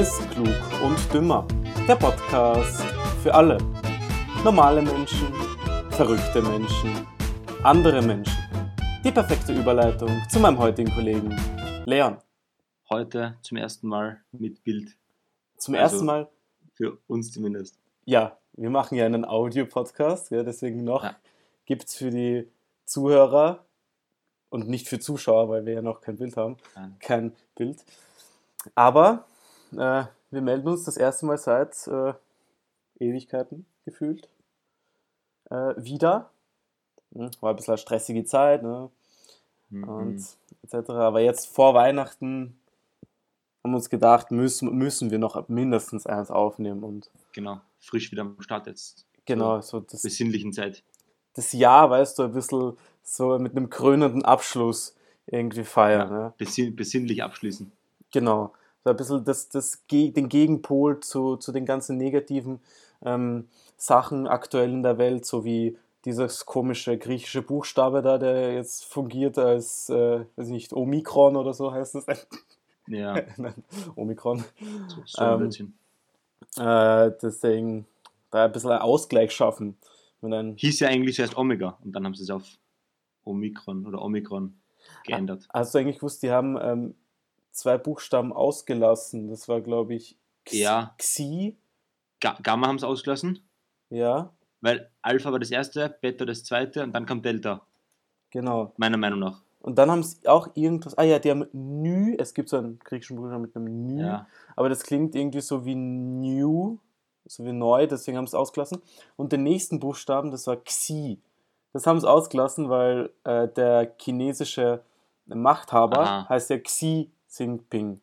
ist Klug und Dümmer. Der Podcast für alle. Normale Menschen, verrückte Menschen, andere Menschen. Die perfekte Überleitung zu meinem heutigen Kollegen Leon. Heute zum ersten Mal mit Bild. Zum Also- ersten Mal, Für uns zumindest. ja, wir machen ja einen Audio-Podcast, ja, deswegen noch Ja. gibt es für die Zuhörer und nicht für Zuschauer, weil wir ja noch kein Bild haben, Nein. kein Bild. Aber äh, wir melden uns das erste Mal seit äh, Ewigkeiten gefühlt äh, wieder. Hm, War ein bisschen eine stressige Zeit ne? Mhm. und etc. Aber jetzt vor Weihnachten haben wir uns gedacht, müssen, müssen wir noch mindestens eins aufnehmen. Und Genau, frisch wieder am Start jetzt. genau, so das, Besinnlichen Zeit. das Jahr, weißt du, ein bisschen so mit einem krönenden Abschluss irgendwie feiern. Ne? Besinn besinnlich abschließen. Genau. So ein bisschen das, das, den Gegenpol zu, zu den ganzen negativen ähm, Sachen aktuell in der Welt, so wie dieses komische griechische Buchstabe da, der jetzt fungiert als, äh, weiß ich nicht, Omikron oder so heißt es. Ja, Nein, Omikron. so, so Ähm. Äh, deswegen da ein bisschen Ausgleich schaffen. Mit einem, Hieß ja eigentlich zuerst Omega und dann haben sie es auf Omikron oder Omikron geändert. hast du eigentlich gewusst, die haben ähm, zwei Buchstaben ausgelassen. Das war, glaube ich, X, Ja. Xi. Ga Gamma haben es ausgelassen, Ja, weil Alpha war das erste, Beta das zweite und dann kam Delta, genau. meiner Meinung nach. Und dann haben sie auch irgendwas. Ah ja, die haben Nü. Es gibt so einen griechischen Buchstaben mit einem Nü. Ja, Aber das klingt irgendwie so wie New, so wie neu, deswegen haben sie es ausgelassen. Und den nächsten Buchstaben, das war Xi. Das haben sie ausgelassen, weil äh, der chinesische Machthaber Aha. heißt ja Xi Jinping.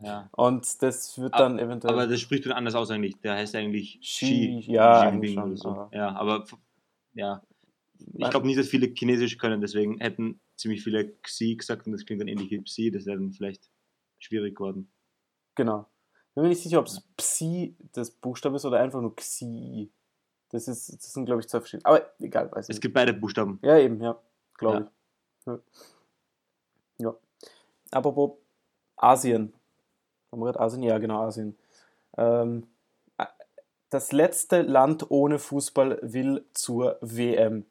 ja. Und das wird Aber- dann eventuell. Aber das spricht dann anders aus eigentlich. Der heißt eigentlich Xi, Xi ja, eigentlich schon, oder so. aber- Ja, aber ja. Ich glaube nicht, dass viele Chinesisch können, deswegen hätten ziemlich viele Xi gesagt und das klingt dann ähnlich wie Psi, das wäre dann vielleicht schwierig geworden. genau. Bin mir nicht sicher, ob es Psi das Buchstabe ist oder einfach nur Xi. Das, ist, das sind, glaube ich, zwei verschiedene. Aber egal, weiß ich Es nicht. gibt beide Buchstaben. Ja, eben, ja, glaube Ja. ich. Ja. ja. Apropos Asien. Haben wir gerade Asien? Ja, genau, Asien. Ähm, das letzte Land ohne Fußball will zur WM.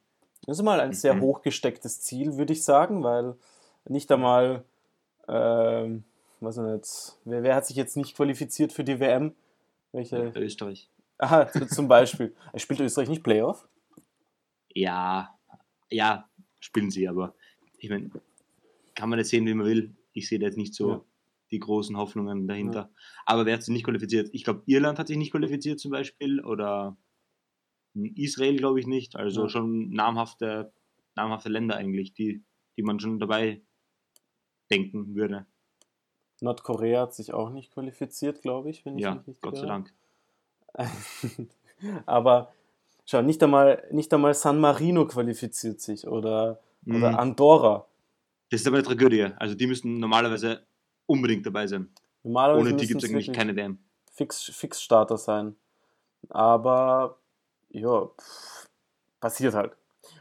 Das ist mal ein sehr Mhm. hochgestecktes Ziel, würde ich sagen, weil nicht einmal, ähm, ich nicht, wer, wer hat sich jetzt nicht qualifiziert für die WM? Welche? Österreich. Aha, zum Beispiel. Spielt Österreich nicht Playoff? Ja, ja, spielen sie, aber ich meine, kann man jetzt sehen, wie man will. Ich sehe da jetzt nicht so Ja. die großen Hoffnungen dahinter. Aber wer hat sich nicht qualifiziert? Ich glaube, Irland hat sich nicht qualifiziert zum Beispiel oder Israel glaube ich nicht. Also Ja. schon namhafte, namhafte Länder eigentlich, die, die man schon dabei denken würde. Nordkorea hat sich auch nicht qualifiziert, glaube ich, wenn ich Ja, mich nicht Gott sei. Dank. Aber schau, nicht einmal, nicht einmal San Marino qualifiziert sich oder, oder Mhm. Andorra. Das ist aber eine Tragödie. Also die müssten normalerweise unbedingt dabei sein. Normalerweise Ohne die gibt es eigentlich keine WM. Fix, Fixstarter sein. Aber ja, pff, passiert halt.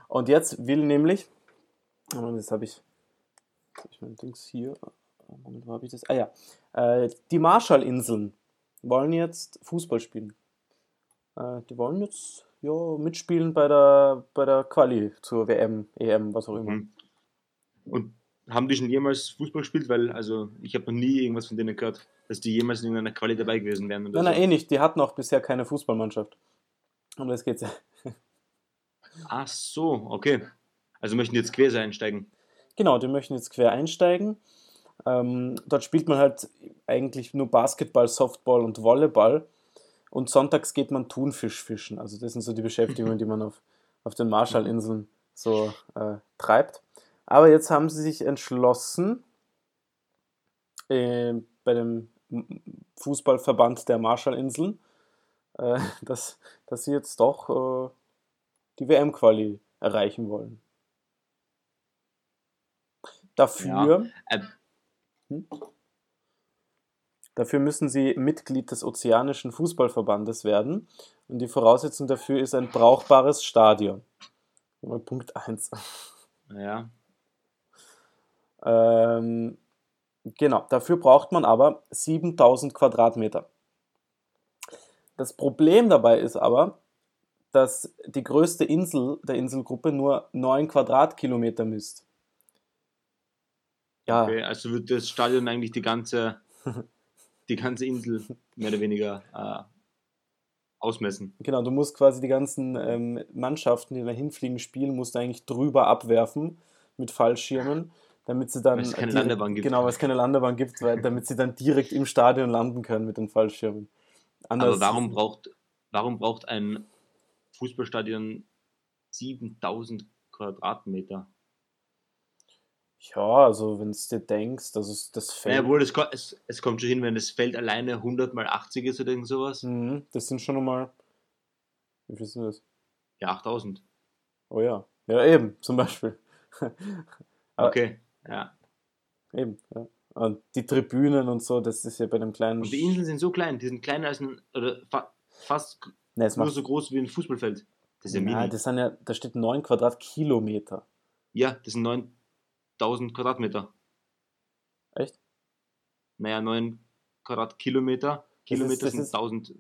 Und jetzt will nämlich, oh, jetzt habe ich, hab ich mein Dings hier, Moment, wo habe ich das? Ah ja, äh, die Marshallinseln wollen jetzt Fußball spielen. Äh, die wollen jetzt ja, mitspielen bei der, bei der Quali zur WM, EM, was auch immer. Mhm. Und haben die schon jemals Fußball gespielt? Weil, also, ich habe noch nie irgendwas von denen gehört, dass die jemals in einer Quali dabei gewesen wären. Oder Nein, nein, so. eh nicht. Die hatten auch bisher keine Fußballmannschaft. Um das geht's ja. Ach so, okay. Also möchten die jetzt quer einsteigen. Genau, die möchten jetzt quer einsteigen. Ähm, dort spielt man halt eigentlich nur Basketball, Softball und Volleyball. Und sonntags geht man Thunfisch fischen. Also das sind so die Beschäftigungen, die man auf, auf den Marshallinseln so äh, treibt. Aber jetzt haben sie sich entschlossen, äh, bei dem Fußballverband der Marshallinseln, äh, dass, dass sie jetzt doch äh, die WM-Quali erreichen wollen. Dafür, Äh, hm? dafür müssen sie Mitglied des Ozeanischen Fußballverbandes werden. Und die Voraussetzung dafür ist ein brauchbares Stadion. Punkt 1. ja. Ähm, Genau, dafür braucht man aber 7000 Quadratmeter. Das Problem dabei ist aber, dass die größte Insel der Inselgruppe nur 9 Quadratkilometer misst. Ja, Okay, also wird das Stadion eigentlich die ganze, die ganze Insel mehr oder weniger äh, ausmessen. genau, du musst quasi die ganzen ähm, Mannschaften, die da hinfliegen, spielen, musst du eigentlich drüber abwerfen mit Fallschirmen, damit sie dann Weil es keine direkt- Landebahn gibt. Genau, weil es keine Landebahn gibt, weil, damit sie dann direkt im Stadion landen können mit den Fallschirmen. Aber Anders- warum braucht, warum braucht ein Fußballstadion 7000 Quadratmeter? Ja, also wenn du dir denkst, das ist das Feld. Naja, wohl, es, es, es kommt schon hin, wenn das Feld alleine 100 mal 80 ist oder irgend sowas. Mhm, das sind schon nochmal. Wie viel sind das? Ja, 8000. Oh ja. Ja, eben, zum Beispiel. Aber- Okay, ja. Eben, ja. Und die Tribünen und so, das ist ja bei einem kleinen. Und die Inseln sind so klein, die sind kleiner als ein, oder fa fast Ne, es nur so groß wie ein Fußballfeld. Das ist ja mini. das sind ja, da steht 9 Quadratkilometer. Ja, das sind 9000 Quadratmeter. Echt? Naja, 9 Quadratkilometer. Kilometer das sind ist- 1000.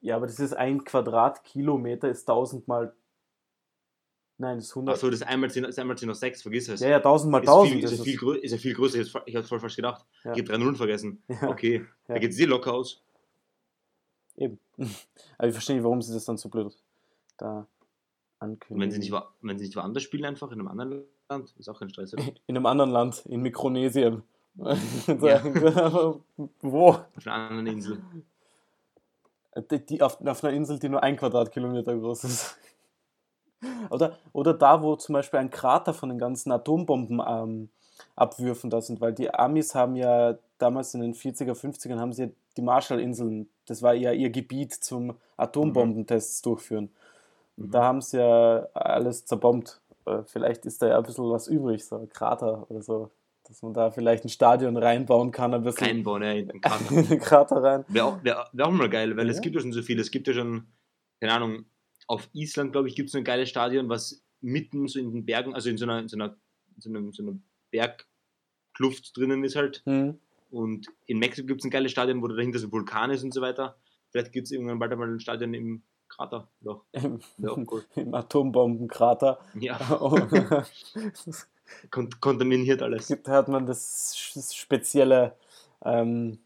Ja, aber das ist ein Quadratkilometer, ist 1000 mal. Nein, das ist 100. Achso, das einmal 10, das einmal 10 auf 6, vergiss es. ja, ja, 1000 mal ist, 1000. viel, ist, das ja viel ist ja viel größer, ich habe voll falsch gedacht. Ja. Ich habe 3 Nullen vergessen. Ja. Okay, da geht es dir locker aus. Eben. Aber ich verstehe nicht, warum sie das dann so blöd da ankündigen. wenn sie, nicht, wenn sie nicht woanders spielen, einfach in einem anderen Land, ist auch kein Stress. oder? In einem anderen Land, in Mikronesien. Wo? Auf einer anderen Insel. Die, die auf, auf einer Insel, die nur ein Quadratkilometer groß ist. Oder, oder da, wo zum Beispiel ein Krater von den ganzen Atombomben ähm, Abwürfen da sind, weil die Amis haben ja damals in den 40er, 50ern haben sie die Marshallinseln, das war ja ihr Gebiet zum Atombombentests durchführen. Mhm. da haben sie ja alles zerbombt. Äh, Vielleicht ist da ja ein bisschen was übrig, so ein Krater oder so, dass man da vielleicht ein Stadion reinbauen kann, ein bisschen Reinbauen, ja, in den Krater. in den Krater rein. Wäre auch, wär, wär auch mal geil, weil es Ja. gibt ja schon so viel. Es gibt ja schon, keine Ahnung, auf Island, glaube ich, gibt es ein geiles Stadion, was mitten so in den Bergen, also in so einer, in so einer, in so einem, so einer Bergkluft drinnen ist halt. Hm. Und in Mexiko gibt es ein geiles Stadion, wo dahinter so ein Vulkan ist und so weiter. Vielleicht gibt es irgendwann bald einmal ein Stadion im Krater. Doch, Im, cool. im Atombombenkrater. Ja, kon kontaminiert alles. gibt, hat man das spezielle ähm,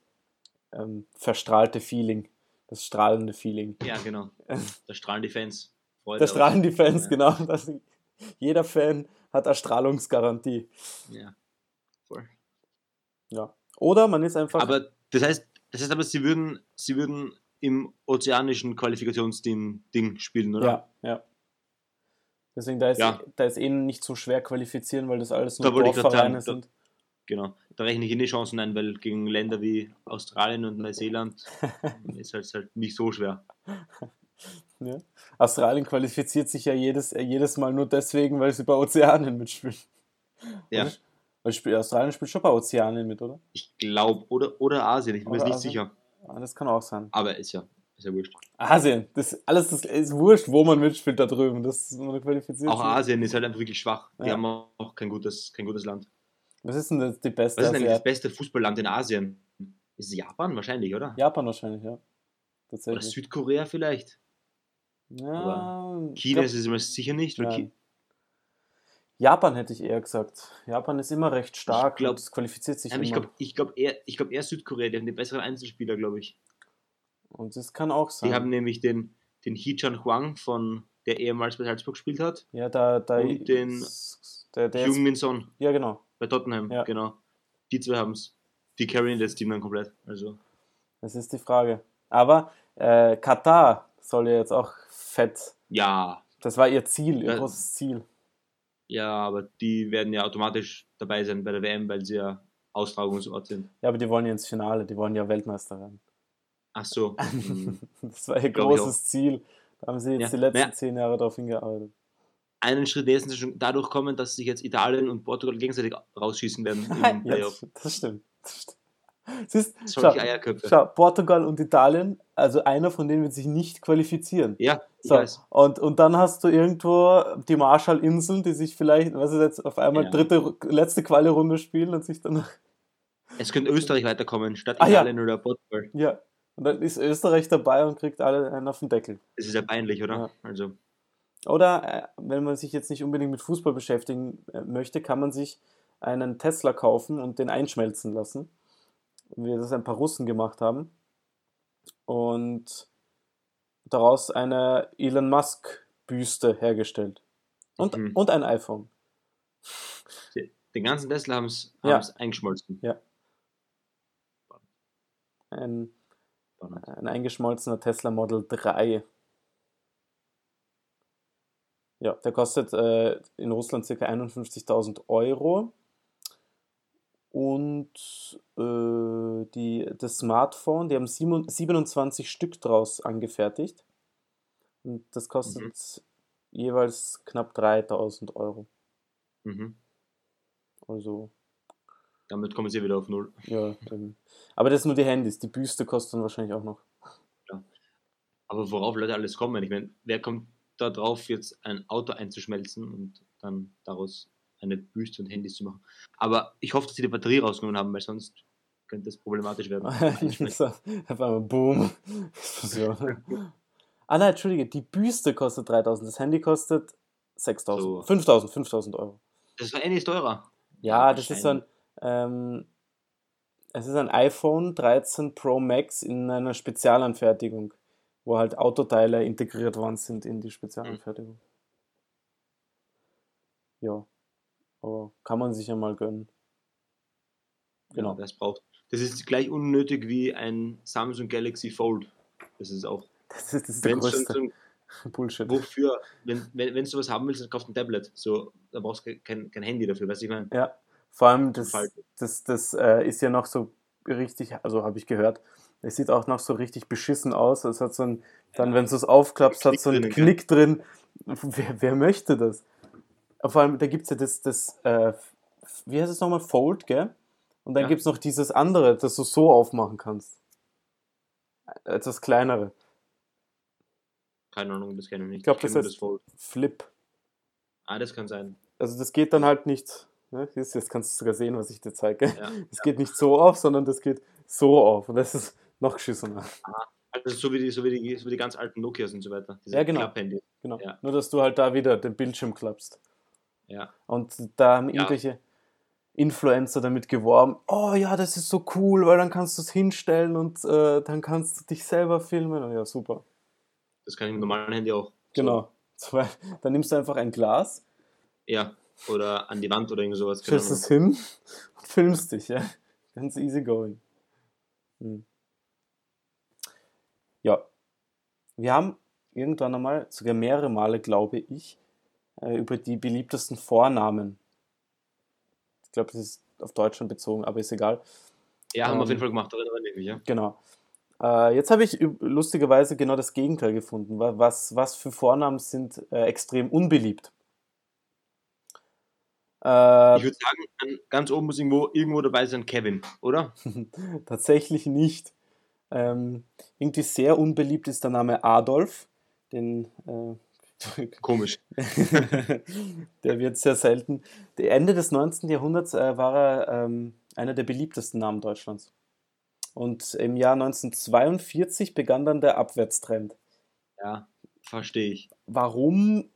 ähm, verstrahlte Feeling, das strahlende Feeling. Ja, genau. Da strahlen die Fans. Freude Da strahlen die Fans, Ja. genau. Das, jeder Fan hat Erstrahlungsgarantie. Ja, voll. Ja. Oder man ist einfach. Aber das heißt, das heißt aber, sie würden, sie würden im ozeanischen Qualifikationsteam Ding spielen, oder? ja, ja. Deswegen, da ist, Ja. da ist eh nicht so schwer qualifizieren, weil das alles nur Da Dorfvereine sagen, sind. Genau. Da rechne ich eh die Chancen ein, weil gegen Länder wie Australien und Neuseeland ist halt, halt nicht so schwer. Ja. Australien qualifiziert sich ja jedes, äh, jedes Mal nur deswegen, weil sie bei Ozeanien mitspielen. Ja. Weil spiel, Australien spielt schon bei Ozeanien mit, oder? Ich glaube, oder, oder Asien, ich bin mir nicht Asien. sicher. Ah, das kann auch sein. Aber ist ja, ist ja wurscht. Asien, das alles das ist wurscht, wo man mitspielt da drüben. Das ist man qualifiziert. Auch. Asien ist halt einfach wirklich schwach. Die Ja. haben auch kein gutes, kein gutes Land. Was ist denn das, die beste Was ist denn das beste Fußballland in Asien? Ist es Japan wahrscheinlich, oder? Japan wahrscheinlich, ja. Oder. Südkorea vielleicht? ja, ich China glaub, ist es immer sicher nicht. Chi- Japan hätte ich eher gesagt. Japan ist immer recht stark glaub- und es qualifiziert sich Nein, ich immer. glaube ich glaub eher, ich glaub eher Südkorea, die haben die besseren Einzelspieler, glaube ich. und das kann auch sein. Die haben nämlich den, den Hee-Chan Huang, von, der ehemals bei Salzburg gespielt hat. ja, da, da und den der, der Jung Min Son ja genau. Bei Tottenham, Ja. genau. Die zwei haben es. Die carryen das Team dann komplett. Also, Das ist die Frage. Aber äh, Katar soll ja jetzt auch fett. ja, Das war ihr Ziel, ihr Ja. großes Ziel. ja, aber die werden ja automatisch dabei sein bei der WM, weil sie ja Austragungsort sind. Ja, aber die wollen ja ins Finale, die wollen ja Weltmeister werden. Ach so. hm. Das war ihr großes Ziel. Da haben sie jetzt Ja. die letzten Naja. zehn Jahre darauf hingearbeitet. Einen Schritt sie schon dadurch kommen, dass sich jetzt Italien und Portugal gegenseitig rausschießen werden im ja, Playoff. das, stimmt. Das stimmt. Siehst, schau, Eierköpfe. schau, Portugal und Italien, also einer von denen wird sich nicht qualifizieren. Ja, ich So, weiß. und, und dann hast du irgendwo die Marshallinseln, die sich vielleicht, was ist jetzt, auf einmal Ja. dritte, letzte Quali-Runde spielen und sich dann Es könnte Österreich weiterkommen, statt Ah, ja. Italien oder Portugal. Ja. Und dann ist Österreich dabei und kriegt alle einen auf den Deckel. Das ist ja peinlich, oder? Ja. Also, Oder äh, wenn man sich jetzt nicht unbedingt mit Fußball beschäftigen äh, möchte, kann man sich einen Tesla kaufen und den einschmelzen lassen. Wie das ein paar Russen gemacht haben. Und daraus eine Elon Musk Büste hergestellt. Und, Mhm. und ein iPhone. den ganzen Tesla haben es Ja. eingeschmolzen. Ein, Spannend. ein eingeschmolzener Tesla Model 3. Ja, der kostet äh, in Russland ca. 51.000 Euro. Und äh, die, das Smartphone, die haben siebenund- 27 Stück draus angefertigt. Und das kostet Mhm. jeweils knapp 3.000 Euro. Mhm. Also, Damit kommen sie wieder auf Null. ja. aber das sind nur die Handys. Die Büste kostet dann wahrscheinlich auch noch. Aber worauf Leute alles kommen, ich meine, wer kommt da drauf, jetzt ein Auto einzuschmelzen und dann daraus eine Büste und Handys zu machen? Aber ich hoffe, dass sie die Batterie rausgenommen haben, weil sonst könnte das problematisch werden. auf einmal Boom. Ah nein, Entschuldige, die Büste kostet 3000, das Handy kostet 6000. So. 5000, 5000 Euro. Das war ähnlich teurer. Ja, das ist so ein, ähm, es ist ein iPhone 13 Pro Max in einer Spezialanfertigung, wo halt Autoteile integriert worden sind in die Spezialanfertigung. Ja, aber kann man sich ja mal gönnen. Genau. Genau. das braucht. Das ist gleich unnötig wie ein Samsung Galaxy Fold. Das ist auch. Das ist, das ist der größte so Bullshit. wofür, wenn, wenn, wenn du was haben willst, dann kaufst du ein Tablet. So, da brauchst du kein, kein Handy dafür, weißt du, ich meine. Ja, vor allem das, Falten. das, das äh, ist ja noch so richtig, also habe ich gehört, es sieht auch noch so richtig beschissen aus. Es hat so ein, dann, Ja. wenn du es aufklappst, hat so einen? Knick drin. Wer, wer möchte das? Vor allem, da gibt es ja das, das äh, wie heißt es nochmal? Fold, gell? Und dann Ja. gibt es noch dieses andere, das du so aufmachen kannst. Etwas kleinere. Keine Ahnung, das kenne ich nicht. Ich glaub, kenn das heißt- das Fold. Flip. Ah, das kann sein. Also das geht dann halt nicht. Ne? Jetzt kannst du sogar sehen, was ich dir zeige. Ja. Es geht nicht so auf, sondern das geht so auf. Und das ist noch geschissener. Also so wie die, so wie die, so wie die ganz alten Nokias und so weiter. Ja, genau. Genau. Ja. Nur, dass du halt da wieder den Bildschirm klappst. Ja. Und da haben Ja. irgendwelche Influencer damit geworben, oh ja, das ist so cool, weil dann kannst du es hinstellen und äh, dann kannst du dich selber filmen. Und ja, super. Das kann ich im normalen Handy auch. Genau. Zwei- Dann nimmst du einfach ein Glas, So, ja. Oder an die Wand oder irgend sowas. Ahnung. es hin und filmst dich, ja. Ganz easy going. Hm. Ja. Wir haben irgendwann einmal, sogar mehrere Male, glaube ich, äh, über die beliebtesten Vornamen. Ich glaube, das ist auf Deutschland bezogen, aber ist egal. Ja, haben wir auf Ähm, jeden Fall gemacht, daran erinnere ich mich, ja. Genau. Äh, jetzt habe ich lustigerweise genau das Gegenteil gefunden. Wa- Was, was für Vornamen sind äh, extrem unbeliebt? Äh, Ich würde sagen, an, ganz oben muss irgendwo, irgendwo dabei sein Kevin, oder? Tatsächlich nicht. Ähm, irgendwie sehr unbeliebt ist der Name Adolf. Den, äh, Komisch. der wird sehr selten. Ende des 19. Jahrhunderts äh, war er ähm, einer der beliebtesten Namen Deutschlands. Und im Jahr 1942 begann dann der Abwärtstrend. Ja, verstehe ich. Warum,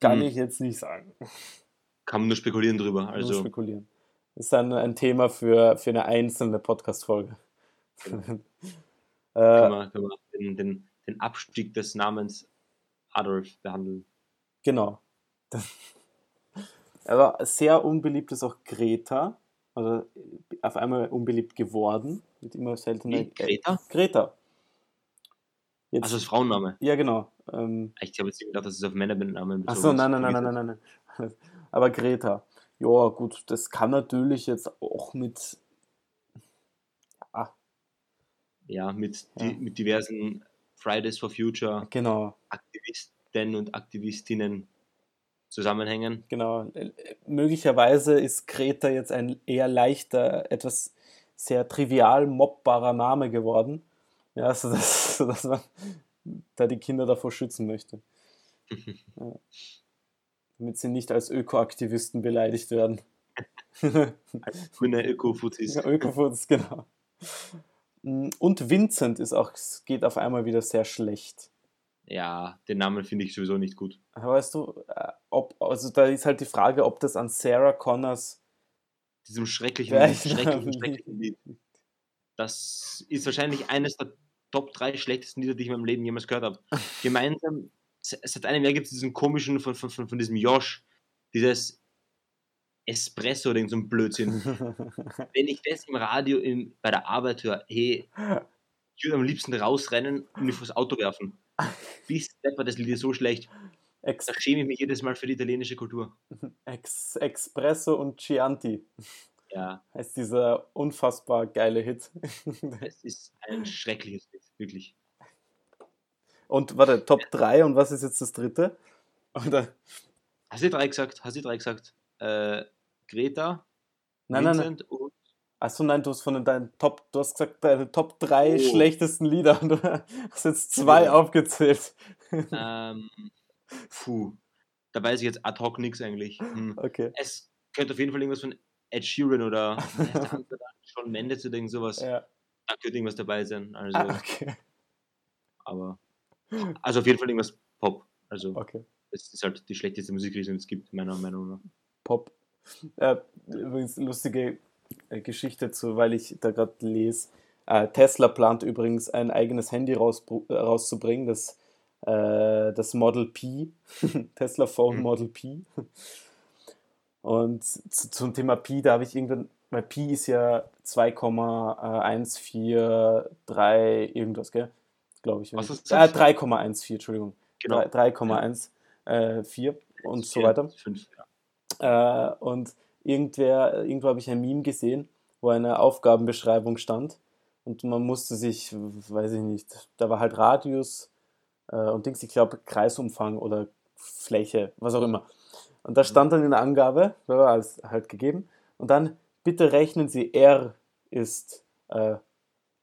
kann Hm. ich jetzt nicht sagen. Kann man nur spekulieren drüber. Nur Also, spekulieren. Das ist dann ein Thema für, für eine einzelne Podcast-Folge. können äh, wir, können wir den, den, den Abstieg des Namens Adolf behandeln. Genau. Aber sehr unbeliebt ist auch Greta. Also auf einmal unbeliebt geworden. Wird immer seltener. Wie? Greta? Greta. Jetzt, Also das Frauenname. ja, genau. Ähm, Ich habe jetzt nicht gedacht, dass es auf Männer mit Namen Achso, nein, nein, nein, nein, nein, nein. Aber Greta. Ja, gut, das kann natürlich jetzt auch mit. Ja, mit, Ja. Die, mit diversen Fridays for Future genau, Aktivisten und Aktivistinnen zusammenhängen. genau. Äh, Möglicherweise ist Greta jetzt ein eher leichter, etwas sehr trivial mobbbarer Name geworden. Ja, sodass, sodass man da die Kinder davor schützen möchte. Ja. Damit sie nicht als Ökoaktivisten beleidigt werden. Grüne Öko-Fuzis. Ja, Öko-Fuzis, genau. Mm, und Vincent ist auch, geht auf einmal wieder sehr schlecht. Ja, den Namen finde ich sowieso nicht gut. Weißt du, äh, ob, also da ist halt die Frage, ob das an Sarah Connors Diesem schrecklichen, schrecklichen, schrecklichen Lied. Das ist wahrscheinlich eines der Top 3 schlechtesten Lieder, die ich in meinem Leben jemals gehört habe. Gemeinsam, se- seit einem Jahr gibt es diesen komischen von, von, von, von diesem Josh, dieses Espresso oder so ein Blödsinn. Wenn ich das im Radio im, bei der Arbeit höre, hey, ich würde am liebsten rausrennen und mich vors Auto werfen. Bis das Lied ist so schlecht. Ex, Da schäme ich mich jedes Mal für die italienische Kultur. Ex, Espresso und Chianti Ja, heißt dieser unfassbar geile Hit. es ist ein schreckliches Lied, wirklich. und warte, Top 3 und was ist jetzt das dritte? Oder, Hast du drei gesagt? Hast du drei gesagt? Äh, Greta, nein, nein, nein. Vincent und Achso, nein, du hast von deinen Top, du hast gesagt, deine Top 3 Oh. schlechtesten Lieder und du hast jetzt zwei Ja. aufgezählt. ähm, puh, da weiß ich jetzt ad hoc nichts eigentlich. Hm. Okay. Es könnte auf jeden Fall irgendwas von Ed Sheeran oder? Shawn Mendes oder irgend sowas. Ja. Da könnte irgendwas dabei sein. Also, Ah, okay. aber also auf jeden Fall irgendwas Pop. Also Okay. es ist halt die schlechteste Musikrichtung, die es gibt, meiner Meinung nach. Pop. Äh, übrigens lustige äh, Geschichte zu, weil ich da gerade lese. Äh, Tesla plant übrigens ein eigenes Handy raus, äh, rauszubringen, das, äh, das Model P, Tesla Phone Mhm. Model P. Und zu, zum Thema Pi, da habe ich irgendwann, weil Pi ist ja 2,143 irgendwas, gell? Glaube ich. Was ist Äh, das? 3,14, Entschuldigung. Genau. 3,14 und so weiter. Fünf, ja. Äh, und irgendwer, irgendwo habe ich ein Meme gesehen, wo eine Aufgabenbeschreibung stand. Und man musste sich, weiß ich nicht, da war halt Radius äh, und Dings, ich glaube Kreisumfang oder Fläche, was auch immer. Und da stand dann in der Angabe, da war alles halt gegeben. Und dann, bitte rechnen Sie, R ist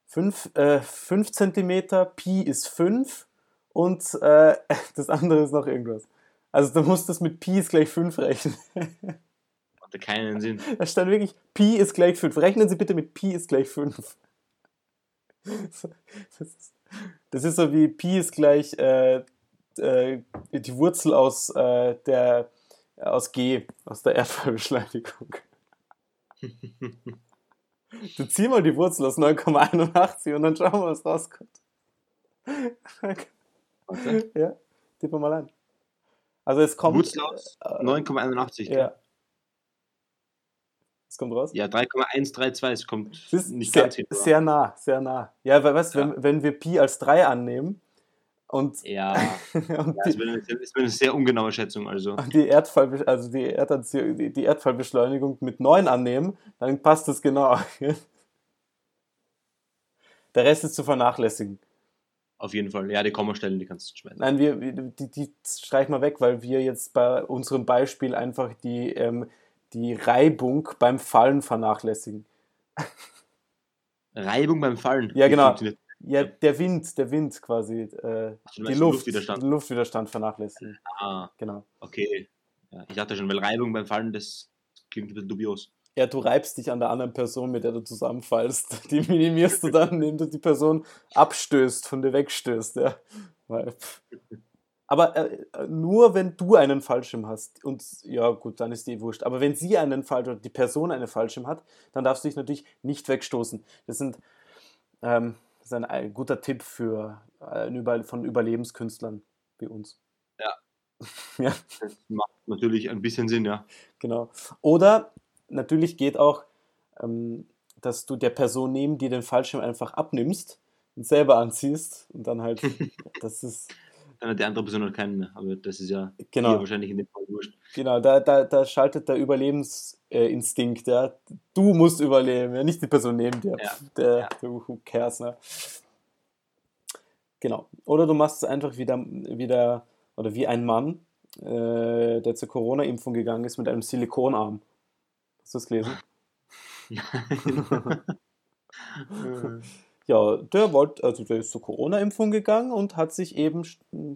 5 äh, fünf Zentimeter, Pi ist 5 und äh, das andere ist noch irgendwas. Also du musst das mit Pi ist gleich 5 rechnen. Hatte keinen Sinn. Da stand wirklich, Pi ist gleich 5. Rechnen Sie bitte mit Pi ist gleich 5. Das ist, so wie Pi ist gleich äh, äh, die Wurzel aus, äh, der, aus G, aus der Erdbeschleunigung. Du zieh mal die Wurzel aus 9,81 und dann schauen wir, was rauskommt. Warte. ja, tippen wir mal an. Also es kommt. Wurzel aus äh, 9,81. gell? Ja. Es kommt raus? Ja, 3,132, es kommt Es ist nicht sehr, ganz hin. sehr nah, sehr nah. Ja, weil weißt du, Ja. wenn, wenn wir Pi als 3 annehmen und, Ja, und ja das wäre eine, sehr ungenaue Schätzung. Also, und die, Erdfall, also die, Erdanzie die, die Erdfallbeschleunigung mit 9 annehmen, dann passt das genau. Der Rest ist zu vernachlässigen. Auf jeden Fall. Ja, die Kommastellen, die kannst du schmeißen. Nein, wir, die, die streichen wir weg, weil wir jetzt bei unserem Beispiel einfach die, ähm, die Reibung beim Fallen vernachlässigen. Reibung beim Fallen. Ja, genau. Ja, der Wind, der Wind quasi, äh, du die Luft, Luftwiderstand. Luftwiderstand vernachlässigen. Ah, Genau. okay. Ja, ich dachte schon, weil Reibung beim Fallen, das klingt ein bisschen dubios. Ja, du reibst dich an der anderen Person, mit der du zusammenfallst. Die minimierst du dann, indem du die Person abstößt, von dir wegstößt. Ja. Aber äh, nur wenn du einen Fallschirm hast, und ja gut, dann ist die wurscht. Aber wenn sie einen Fallschirm, oder die Person einen Fallschirm hat, dann darfst du dich natürlich nicht wegstoßen. Das, sind, ähm, das ist ein, ein guter Tipp für, äh, Über von Überlebenskünstlern wie uns. Ja. ja. Das macht natürlich ein bisschen Sinn, ja. Genau. Oder natürlich geht auch, ähm, dass du der Person neben dir den Fallschirm einfach abnimmst und selber anziehst und dann halt, das ist, Dann hat die andere Person halt keinen mehr. Aber das ist ja Genau. wahrscheinlich in dem Fall wurscht. genau, da, da, da schaltet der Überlebensinstinkt, ja. Du musst überleben, ja, nicht die Person neben dir. Ja. Der, Ja. du, who cares, ne? Genau. Oder du machst es einfach wieder, wieder oder wie ein Mann, äh, der zur Corona-Impfung gegangen ist mit einem Silikonarm. Hast du das gelesen? Ja, der wollte, also der ist zur Corona-Impfung gegangen und hat sich eben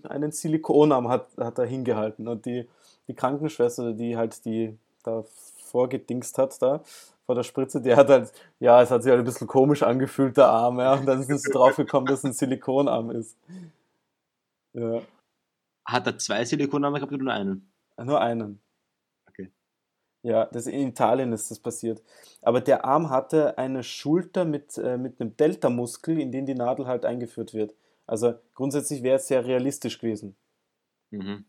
einen Silikonarm hat, hat er hingehalten. Und die, die Krankenschwester, die halt die da vorgedingst hat da vor der Spritze, der hat halt, ja, es hat sich halt ein bisschen komisch angefühlt, der Arm, ja, und dann sind sie drauf gekommen, dass es ein Silikonarm ist. Ja. Hat er zwei Silikonarme gehabt oder nur einen? Nur einen. Ja, das in Italien ist das passiert. Aber der Arm hatte eine Schulter mit, äh, mit einem Delta-Muskel, in den die Nadel halt eingeführt wird. Also grundsätzlich wäre es sehr realistisch gewesen. Mhm.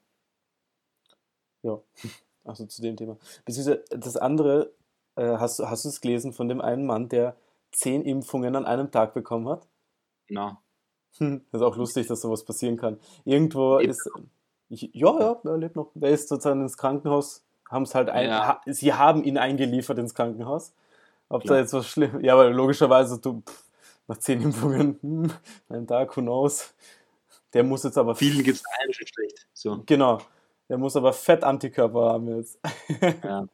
Ja, also zu dem Thema. Beziehungsweise das andere, äh, hast, du- hast du es gelesen von dem einen Mann, der zehn Impfungen an einem Tag bekommen hat? Na, Das ist auch lustig, dass sowas passieren kann. Irgendwo Lebt ist. Ich, ja, ja, er lebt noch. Der ist sozusagen ins Krankenhaus, haben es halt ein, Ja. ha, sie haben ihn eingeliefert ins Krankenhaus. Ob da Klar. jetzt was schlimm. Ja, aber logischerweise, du, pff, nach zehn Impfungen, hm, ein Tag, who knows. Der muss jetzt aber vielen gibt es einen schon schlecht. So. Genau. Der muss aber fett Antikörper haben jetzt. Ja.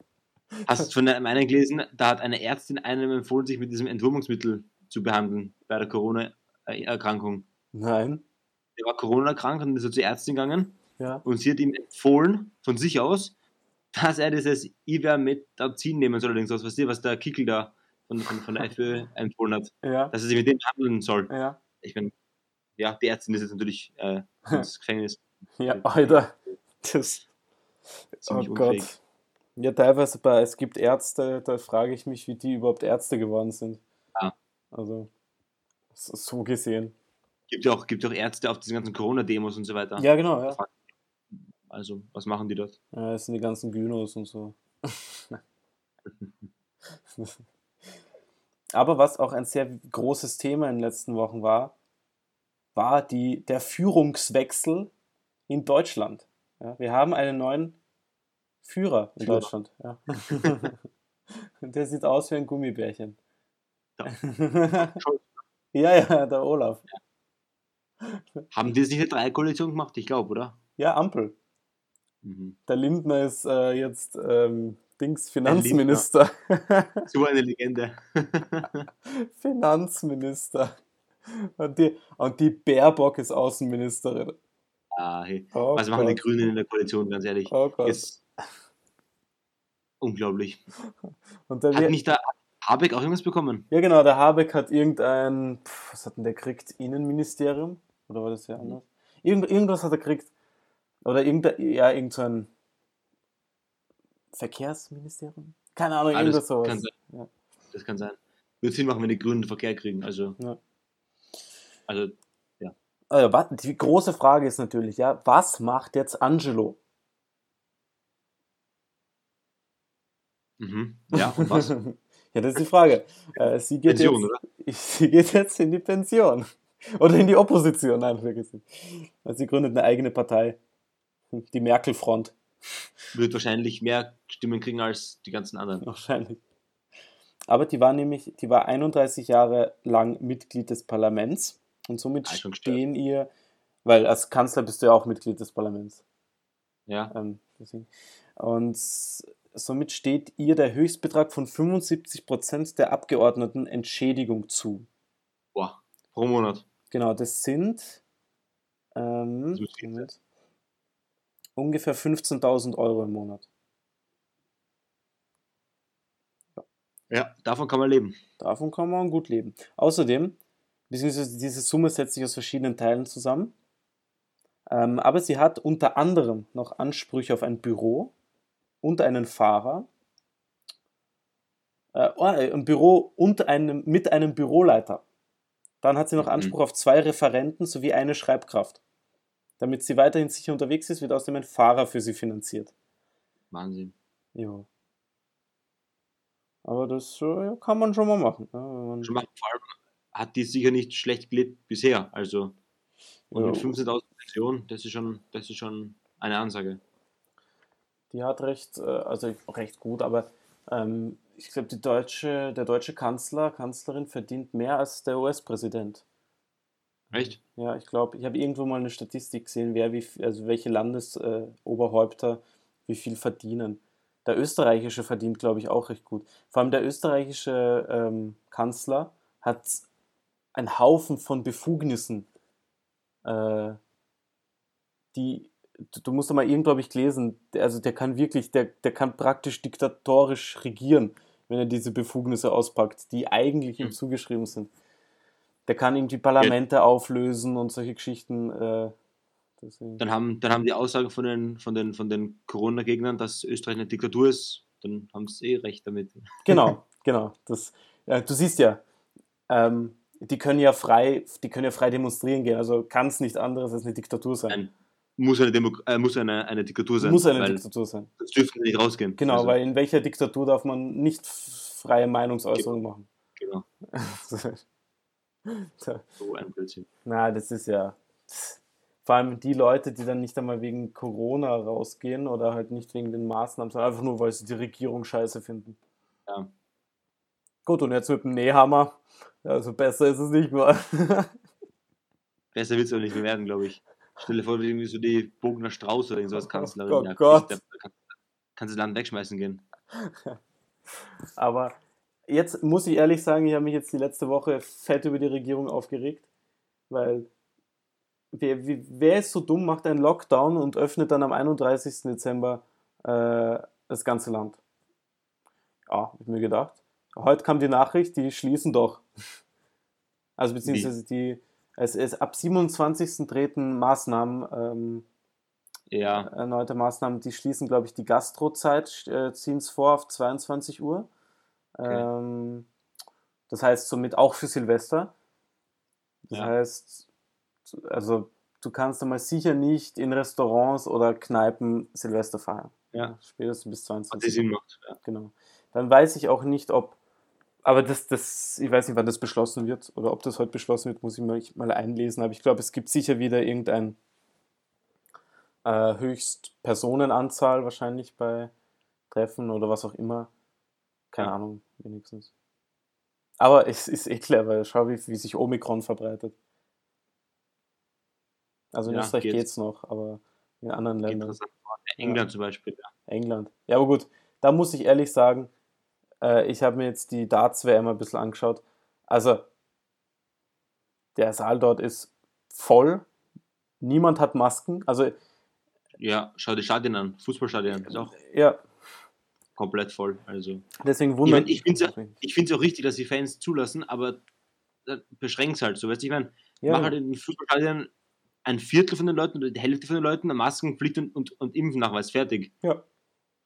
Hast du von einem gelesen, da hat eine Ärztin einem empfohlen, sich mit diesem Entwurmungsmittel zu behandeln bei der Corona-Erkrankung. Nein. Der war Corona erkrankt und ist zur Ärztin gegangen Ja. und sie hat ihm empfohlen, von sich aus, dass er dieses Ivermectin nehmen soll, allerdings was, was der Kickel da von, von, von der FÖ empfohlen hat, Ja. dass er sich mit dem handeln soll. Ja. Ich meine, ja, die Ärztin ist jetzt natürlich äh, ins Gefängnis. Ja, Alter. Das. Oh unfähig. Gott. Ja, teilweise bei, es gibt Ärzte, da frage ich mich, wie die überhaupt Ärzte geworden sind. Ja. Also, so gesehen. Gibt ja auch, gibt auch Ärzte auf diesen ganzen Corona-Demos und so weiter. Ja, genau, ja. Also, was machen die dort? ja das sind die ganzen Gynos und so. Aber was auch ein sehr großes Thema in den letzten Wochen war, war die, der Führungswechsel in Deutschland. Ja, wir haben einen neuen Führer in Führer. Deutschland. Ja. Der sieht aus wie ein Gummibärchen. Ja. ja, ja, der Olaf. Haben die das nicht eine Dreikoalition gemacht? Ich glaube, oder? Ja, Ampel. Mhm. Der Lindner ist äh, jetzt ähm, Dings Finanzminister. So eine Legende. Finanzminister. Und die, und die Baerbock ist Außenministerin. ah, hey. Oh Was machen die Gott. Grünen in der Koalition, ganz ehrlich? Oh Gott. Ist unglaublich. Und der Hat nicht der Habeck auch irgendwas bekommen? Ja, genau, der Habeck hat irgendein, pf, was hat denn der gekriegt? Innenministerium? Oder war das ja anders? Irgend, irgendwas hat er gekriegt. Oder irgendein, ja, irgend so ein Verkehrsministerium? Keine Ahnung, Alles irgendwas sowas. kann sein. Ja. Das kann sein. Würde Sinn machen, wenn die Grünen Verkehr kriegen. Also, Ja. also Also, wa- die große Frage ist natürlich, ja, was macht jetzt Angelo? mhm. ja, und was? ja, das ist die Frage. Äh, sie, geht Pension, jetzt, oder? sie geht jetzt in die Pension. Oder in die Opposition, nein, vergiss nicht. Also sie gründet eine eigene Partei. Die Merkel-Front. Wird wahrscheinlich mehr Stimmen kriegen als die ganzen anderen. Wahrscheinlich. Aber die war nämlich, die war 31 Jahre lang Mitglied des Parlaments und somit gestört. stehen ihr, weil als Kanzler bist du ja auch Mitglied des Parlaments. Ja, Ähm. Und somit steht ihr der Höchstbetrag von 75% der Abgeordneten Entschädigung zu. boah, pro Monat. Genau, das sind ähm, Das ungefähr 15.000 Euro im Monat. Ja, davon kann man leben. Davon kann man gut leben. Außerdem, beziehungsweise diese Summe setzt sich aus verschiedenen Teilen zusammen. Ähm, aber sie hat unter anderem noch Ansprüche auf ein Büro und einen Fahrer. Äh, oh, äh, ein Büro und einem, mit einem Büroleiter. Dann hat sie noch Mhm. Anspruch auf zwei Referenten sowie eine Schreibkraft. Damit sie weiterhin sicher unterwegs ist, wird außerdem ein Fahrer für sie finanziert. Wahnsinn. Ja. Aber das äh, ja, kann man schon mal machen. Ja, Schon mal, vor allem hat die sicher nicht schlecht gelebt bisher. Also, und mit Ja. 15.000 Pension, das ist schon, das ist schon eine Ansage. Die hat recht, äh, also recht gut, aber ähm, ich glaube, deutsche, der deutsche Kanzler, Kanzlerin verdient mehr als der US-Präsident. Echt? Ja, ich glaube, ich habe irgendwo mal eine Statistik gesehen, wer wie, also welche Landesoberhäupter äh, wie viel verdienen. Der österreichische verdient, glaube ich, auch recht gut. Vor allem der österreichische ähm, Kanzler hat einen Haufen von Befugnissen, äh, die du, musst doch mal irgendwo, habe ich gelesen, der- also der kann wirklich, der, der kann praktisch diktatorisch regieren, wenn er diese Befugnisse auspackt, die eigentlich ihm Hm. zugeschrieben sind. Der kann irgendwie Parlamente auflösen und solche Geschichten. Äh. Dann haben, dann haben die Aussage von den, von den, von den Corona-Gegnern, dass Österreich eine Diktatur ist, dann haben sie eh recht damit. Genau, genau. Das, äh, du siehst ja, ähm, die können ja frei, die können ja frei demonstrieren gehen. Also kann es nicht anderes als eine Diktatur sein. Nein, muss eine, Demo äh, muss eine, eine Diktatur sein. Muss eine Diktatur sein. Dürften die nicht rausgehen. Genau, Also, weil in welcher Diktatur darf man nicht freie Meinungsäußerung machen? Genau, so ein Blödsinn. Na, das ist ja. Vor allem die Leute, die dann nicht einmal wegen Corona rausgehen oder halt nicht wegen den Maßnahmen, sondern einfach nur, weil sie die Regierung scheiße finden. Ja. Gut, und jetzt mit dem Nähhammer. Also besser ist es nicht mehr. Besser wird es auch nicht mehr werden, glaube ich. Stell dir vor, du irgendwie so die Bogner Strauß oder irgendwas Kanzlerin. Oh ja, Gott. Kannst du Land wegschmeißen gehen. Aber jetzt muss ich ehrlich sagen, ich habe mich jetzt die letzte Woche fett über die Regierung aufgeregt, weil wer, wie- wer ist so dumm, macht einen Lockdown und öffnet dann am 31. Dezember äh, das ganze Land? Ja, hab ich mir gedacht. Heute kam die Nachricht, die schließen doch. Also beziehungsweise die, es ist ab 27. treten Maßnahmen, ähm, Ja, erneute Maßnahmen, die schließen, glaube ich, die Gastrozeit, äh, ziehen es vor auf 22 Uhr. Ähm, das heißt somit auch für Silvester. Das Ja. heißt, also du kannst einmal sicher nicht in Restaurants oder Kneipen Silvester feiern. Ja. Spätestens bis was die 22 Sinn macht. Ja. Genau. Dann weiß ich auch nicht, ob, aber das, das, ich weiß nicht, wann das beschlossen wird oder ob das heute beschlossen wird, muss ich mal, mal einlesen. Aber ich glaube, es gibt sicher wieder irgendein äh, Höchstpersonenanzahl wahrscheinlich bei Treffen oder was auch immer. Keine Ja. Ahnung, wenigstens. Aber es ist eh clever, weil schau, wie, wie sich Omikron verbreitet. Also in Ja, Österreich geht. geht's noch, aber in anderen Ländern. Interessant. England zum Beispiel. Ja. England. Ja, aber gut, da muss ich ehrlich sagen, äh, ich habe mir jetzt die Darts-WM ein bisschen angeschaut. Also, der Saal dort ist voll. Niemand hat Masken. Also, ja, schau die Stadien an. Fußballstadien. Ist auch ja, komplett voll. Also. deswegen Ich, wundert mein, ich finde es ja, ich auch richtig, dass die Fans zulassen, aber beschränkt halt so. Weißt du, ich meine, ja, mach halt in den Fußballstadien ein Viertel von den Leuten oder die Hälfte von den Leuten Maskenpflicht und, und, und Impfnachweis fertig. ja,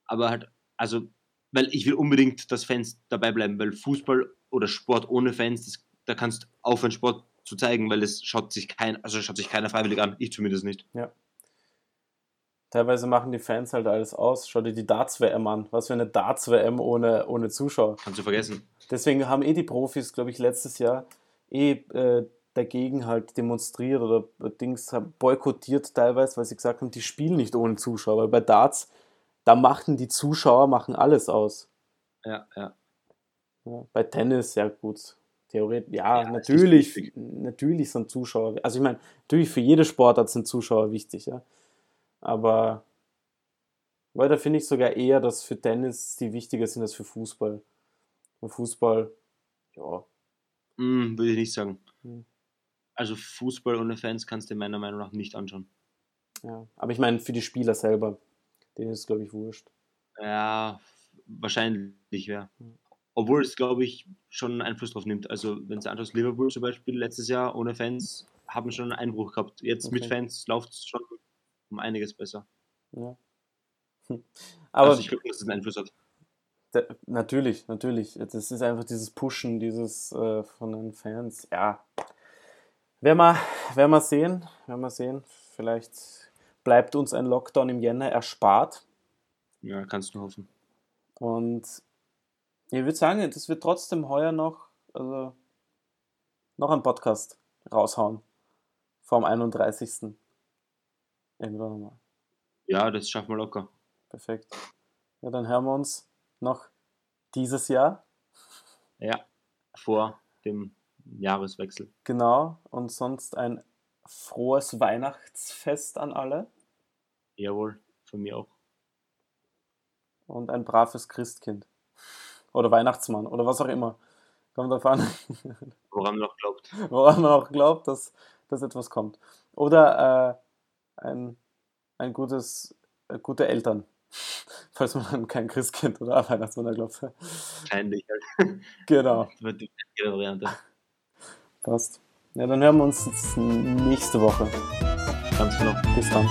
Aber halt, also, weil ich will unbedingt, dass Fans dabei bleiben, weil Fußball oder Sport ohne Fans, das, da kannst du aufhören, Sport zu zeigen, weil es schaut sich kein, also schaut sich keiner freiwillig an. Ich zumindest nicht. Teilweise machen die Fans halt alles aus. Schau dir die Darts-WM an. Was für eine Darts-WM ohne, ohne Zuschauer. Kannst du vergessen. Deswegen haben eh die Profis, glaube ich, letztes Jahr eh äh, dagegen halt demonstriert oder Dings haben boykottiert teilweise, weil sie gesagt haben, die spielen nicht ohne Zuschauer. Weil bei Darts, da machen die Zuschauer machen alles aus. Ja, ja. Ja, bei Tennis, ja gut, theoretisch, ja, Ja, natürlich, natürlich sind Zuschauer, also ich meine, natürlich für jede Sportart sind Zuschauer wichtig, ja. Aber weil da finde ich sogar eher, dass für Tennis die wichtiger sind als für Fußball. Und Fußball, ja, Hm, würde ich nicht sagen. Hm. Also Fußball ohne Fans kannst du meiner Meinung nach nicht anschauen. ja. Aber ich meine, für die Spieler selber, denen ist glaube ich wurscht. Ja, wahrscheinlich, ja. Hm. Obwohl es, glaube ich, schon einen Einfluss drauf nimmt. Also, wenn du anschaust, Liverpool zum Beispiel letztes Jahr ohne Fans haben schon einen Einbruch gehabt. Jetzt mit Okay. Fans läuft es schon um einiges besser. Ja. Hm. Aber also ich glaube, dass es einen Einfluss hat. Da, natürlich, natürlich. Das ist einfach dieses Pushen, dieses äh, von den Fans. Ja. Werden wir, werden wir sehen. Werden wir sehen. Vielleicht bleibt uns ein Lockdown im Jänner erspart. Ja, kannst du hoffen. Und ich würde sagen, das wird trotzdem heuer noch, also noch einen Podcast raushauen. Vom 31. Irgendwann nochmal. Ja, das schaffen wir locker. Perfekt. Ja, dann hören wir uns noch dieses Jahr. Ja, vor dem Jahreswechsel. Genau. Und sonst ein frohes Weihnachtsfest an alle Jawohl, von mir auch. und ein braves Christkind. Oder Weihnachtsmann oder was auch immer. Kommt drauf an, Woran man noch glaubt. woran man auch glaubt, dass, dass etwas kommt. Oder äh, ein, ein gutes, äh, gute Eltern. Falls man an kein Christkind oder Weihnachtsmann glaubt. Wahrscheinlich. halt. Genau, Das wird die Variante. passt. Ja, dann hören wir uns nächste Woche. Ganz genau. Bis dann.